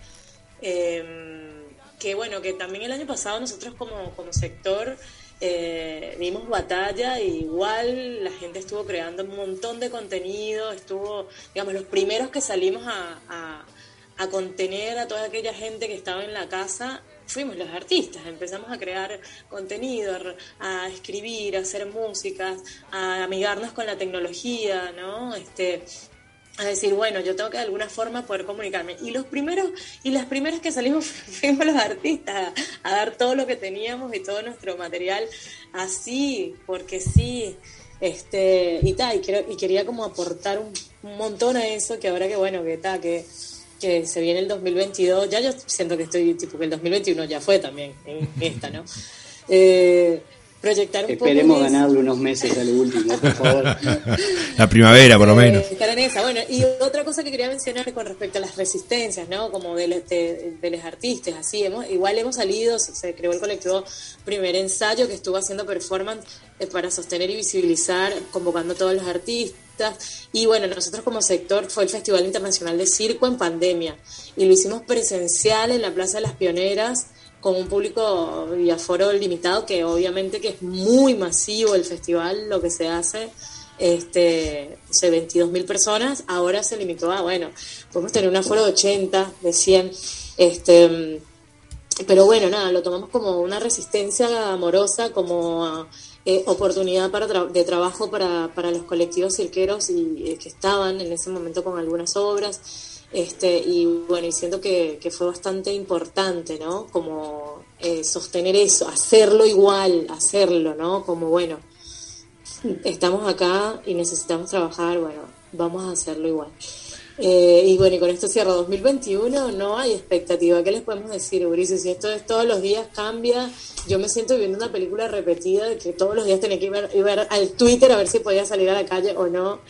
em, que bueno, que también el año pasado nosotros como, como sector eh, dimos batalla y igual la gente estuvo creando un montón de contenido, estuvo, digamos, los primeros que salimos a, a, contener a toda aquella gente que estaba en la casa fuimos los artistas, empezamos a crear contenido, a escribir, a hacer músicas, a amigarnos con la tecnología, ¿no? Este, a decir, bueno, yo tengo que de alguna forma poder comunicarme. Y los primeros, y las primeras que salimos fuimos los artistas, a, dar todo lo que teníamos y todo nuestro material así, porque sí, este, y tal, y, quiero, y quería como aportar un, montón a eso, que ahora que bueno, que está, que, que se viene el 2022, ya yo siento que estoy, tipo que el 2021 ya fue también en esta, ¿no? Eh, proyectar un Esperemos ganarle unos meses al último, por favor. La primavera, por lo eh, menos. estar en esa. Bueno, y otra cosa que quería mencionar con respecto a las resistencias, ¿no? Como de, de, los artistas, así, hemos, igual hemos salido, se creó el colectivo Primer Ensayo, que estuvo haciendo performance eh, para sostener y visibilizar, convocando a todos los artistas. Y bueno, nosotros como sector fue el Festival Internacional de Circo en pandemia, y lo hicimos presencial en la Plaza de las Pioneras, con un público y aforo limitado, que obviamente que es muy masivo el festival, lo que se hace, este, 22 mil personas, ahora se limitó a, bueno, podemos tener un aforo de 80, de 100, este, pero bueno, nada, lo tomamos como una resistencia amorosa, como eh, oportunidad para de trabajo para, para los colectivos cirqueros y, eh, que estaban en ese momento con algunas obras este, y bueno, y siento que, fue bastante importante, ¿no? Como eh, sostener eso, hacerlo igual, hacerlo, ¿no? Como bueno, estamos acá y necesitamos trabajar, bueno, vamos a hacerlo igual. Eh, y bueno, y con esto cierro 2021, no hay expectativa. ¿Qué les podemos decir, Ulises? Si esto es todos los días cambia, yo me siento viendo una película repetida de que todos los días tenía que ir, ver al Twitter a ver si podía salir a la calle o no.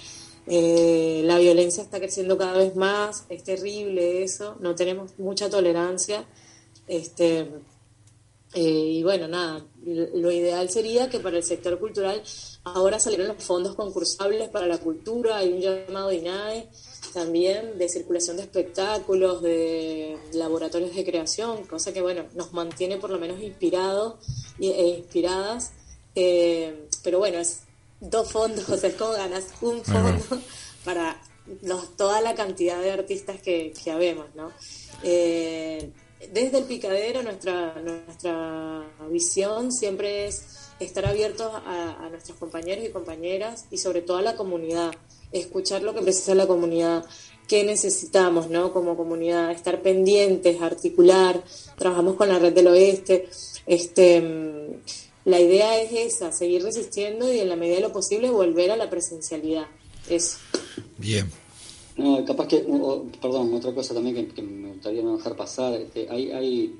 Eh, la violencia está creciendo cada vez más, es terrible eso, no tenemos mucha tolerancia. Este, eh, y bueno, nada, lo ideal sería que para el sector cultural ahora salieran los fondos concursables para la cultura, hay un llamado de INAE también de circulación de espectáculos, de laboratorios de creación, cosa que bueno, nos mantiene por lo menos inspirados e inspiradas. Eh, pero bueno, es dos fondos, o sea, es como ganas un fondo para los, toda la cantidad de artistas que, que habemos, ¿no? Eh, desde el picadero nuestra, nuestra visión siempre es estar abiertos a, a, nuestros compañeros y compañeras y sobre todo a la comunidad, escuchar lo que precisa la comunidad, qué necesitamos ¿no? como comunidad, estar pendientes, articular, trabajamos con la red del oeste, este la idea es esa, seguir resistiendo y en la medida de lo posible volver a la presencialidad. Eso. Bien. No, capaz que, perdón, otra cosa también que, me gustaría no dejar pasar, este, hay, hay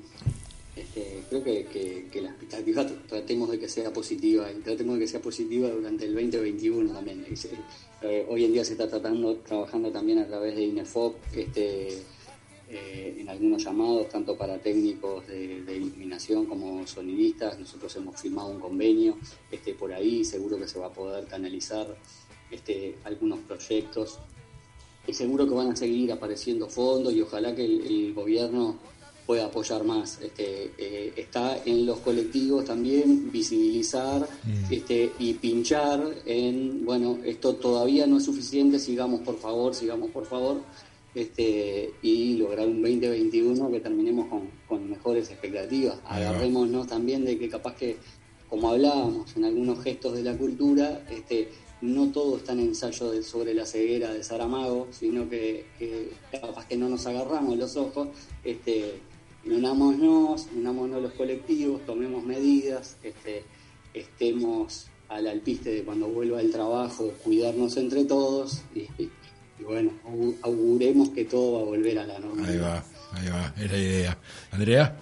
este, creo que, que, la expectativa tratemos de que sea positiva y tratemos de que sea positiva durante el 2021 también. Eh, hoy en día se está tratando, trabajando también a través de INEFOP, eh, en algunos llamados, tanto para técnicos de, iluminación como sonidistas. Nosotros hemos firmado un convenio este, por ahí, seguro que se va a poder canalizar este, algunos proyectos. Y seguro que van a seguir apareciendo fondos y ojalá que el, gobierno pueda apoyar más. Este, eh, está en los colectivos también visibilizar mm. este, y pinchar en, bueno, esto todavía no es suficiente, sigamos por favor, sigamos por favor este, y lograr un 2021 que terminemos con, mejores expectativas. Agarrémonos también de que capaz que, como hablábamos en algunos gestos de la cultura, este, no todo está en ensayo de, sobre la ceguera de Saramago, sino que, que, capaz que no nos agarramos los ojos, este, unámonos, unámonos los colectivos, tomemos medidas, este, estemos al alpiste de cuando vuelva el trabajo, cuidarnos entre todos y, bueno, auguremos que todo va a volver a la normalidad. Ahí va, ahí va, es la idea. Andrea.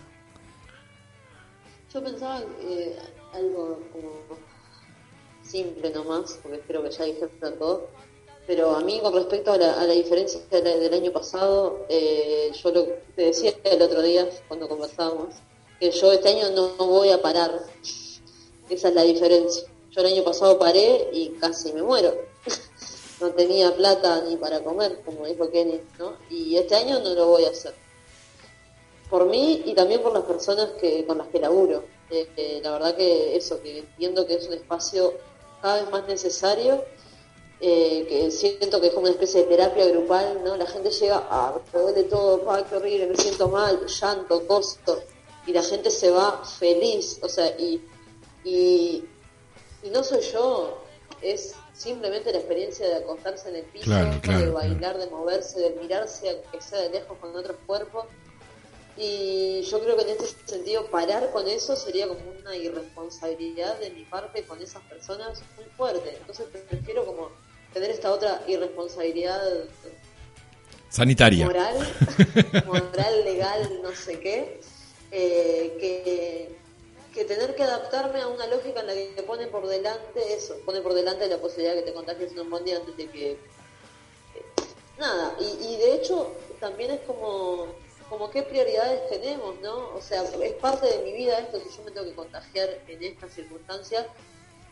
Yo pensaba eh, algo como simple nomás, porque espero que ya dijeron todo, pero a mí con respecto a la, diferencia del año pasado, eh, yo lo te decía el otro día cuando conversábamos, que yo este año no voy a parar, esa es la diferencia yo el año pasado paré y casi me muero. no tenía plata ni para comer, como dijo Kenny, ¿no? Y este año no lo voy a hacer. Por mí y también por las personas que con las que laburo. Eh, eh, la verdad que eso, que entiendo que es un espacio cada vez más necesario, eh, que siento que es como una especie de terapia grupal, ¿no? La gente llega, a me duele todo, pa, qué horrible, me siento mal, llanto, costo, y la gente se va feliz, o sea, y, y, y no soy yo, es simplemente la experiencia de acostarse en el piso, de bailar, de moverse, de mirarse, aunque sea de lejos con otros cuerpos. Y yo creo que en este sentido parar con eso sería como una irresponsabilidad de mi parte con esas personas muy fuerte. Entonces prefiero como tener esta otra irresponsabilidad sanitaria, moral, moral, legal, no sé qué, eh, que que tener que adaptarme a una lógica en la que te pone por delante eso, pone por delante la posibilidad de que te contagies en un bondi antes de que... Eh, nada, y, de hecho también es como, como qué prioridades tenemos, ¿no? O sea, es parte de mi vida esto, si yo me tengo que contagiar en estas circunstancias,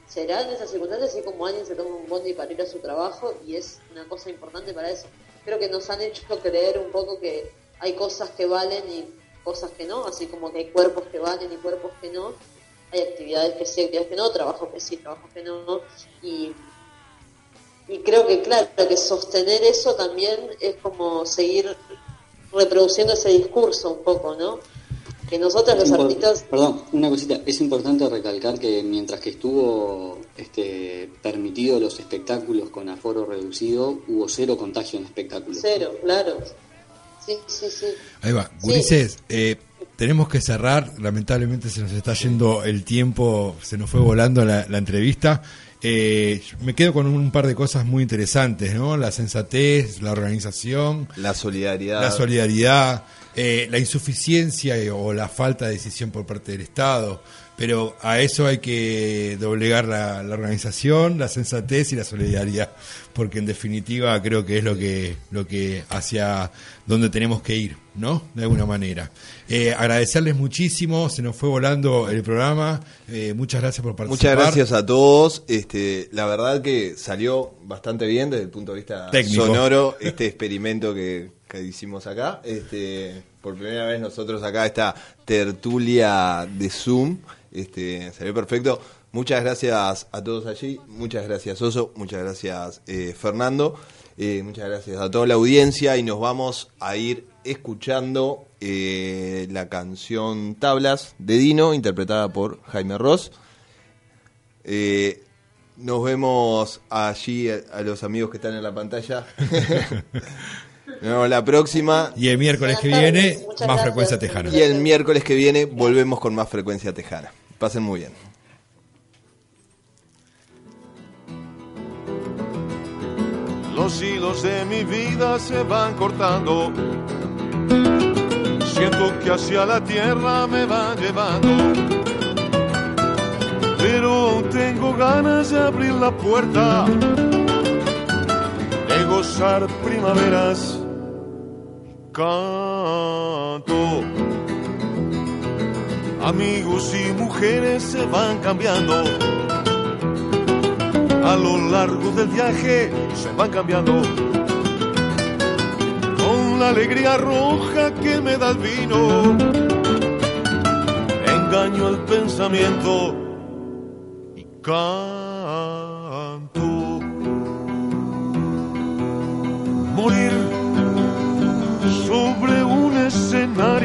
será en esas circunstancias, así como alguien se toma un bondi para ir a su trabajo y es una cosa importante para eso. Creo que nos han hecho creer un poco que hay cosas que valen y cosas que no, así como que hay cuerpos que valen y cuerpos que no, hay actividades que sí, actividades que no, trabajos que sí, trabajos que no, y, y creo que claro, que sostener eso también es como seguir reproduciendo ese discurso un poco, ¿no? Que nosotros los artistas... Perdón, una cosita, es importante recalcar que mientras que estuvo este, permitido los espectáculos con aforo reducido, hubo cero contagio en espectáculos. Cero, claro. Sí, sí, sí. Ahí va. Gurises, eh, tenemos que cerrar. Lamentablemente se nos está yendo el tiempo, se nos fue volando la, entrevista. Eh, me quedo con un par de cosas muy interesantes, ¿no? La sensatez, la organización. La solidaridad. La solidaridad, eh, la insuficiencia o la falta de decisión por parte del Estado pero a eso hay que doblegar la, organización, la sensatez y la solidaridad, porque en definitiva creo que es lo que, lo que hacia donde tenemos que ir, ¿no? De alguna manera. Eh, agradecerles muchísimo, se nos fue volando el programa, eh, muchas gracias por participar. Muchas gracias a todos, este, la verdad que salió bastante bien desde el punto de vista sonoro este experimento que, que hicimos acá, este, por primera vez nosotros acá esta tertulia de Zoom, este, salió perfecto. Muchas gracias a todos allí, muchas gracias Oso, muchas gracias eh, Fernando, eh, muchas gracias a toda la audiencia y nos vamos a ir escuchando eh, la canción Tablas de Dino, interpretada por Jaime Ross. nos vemos allí a, los amigos que están en la pantalla. Nos vemos la próxima. Y el miércoles que viene, más frecuencia tejana. Y el miércoles que viene volvemos con más frecuencia tejana. Pasen muy bien. Los hilos de mi vida se van cortando. Siento que hacia la tierra me van llevando. Pero tengo ganas de abrir la puerta, de gozar primaveras. Canto amigos y mujeres se van cambiando. A lo largo del viaje se van cambiando. Con la alegría roja que me da el vino, engaño el pensamiento y canto. Morir sobre un escenario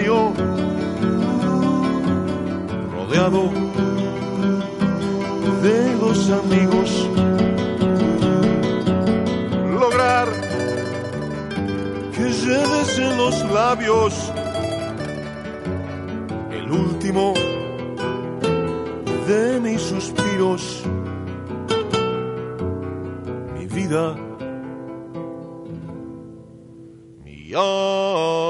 de los amigos. Lograr que lleves en los labios el último de mis suspiros. Mi vida, mi alma.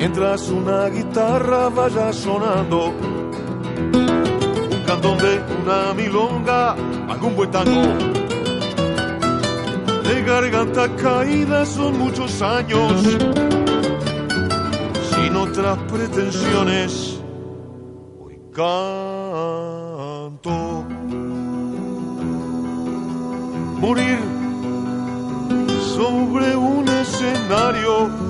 Mientras una guitarra vaya sonando, un cantón de una milonga, algún buen tango. De garganta caída son muchos años, sin otras pretensiones, hoy canto. Morir sobre un escenario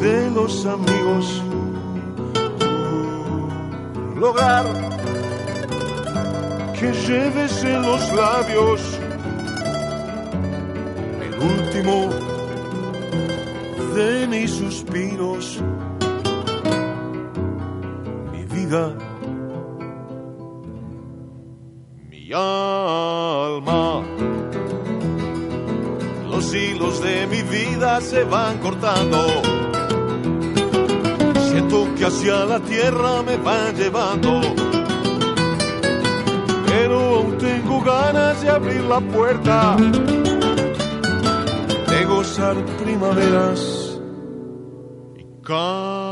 de los amigos. Lograr que lleves en los labios el último de mis suspiros, mi vida, mi alma. Hilos de mi vida se van cortando. Siento que hacia la tierra me van llevando. Pero aún tengo ganas de abrir la puerta. De gozar primaveras y canto.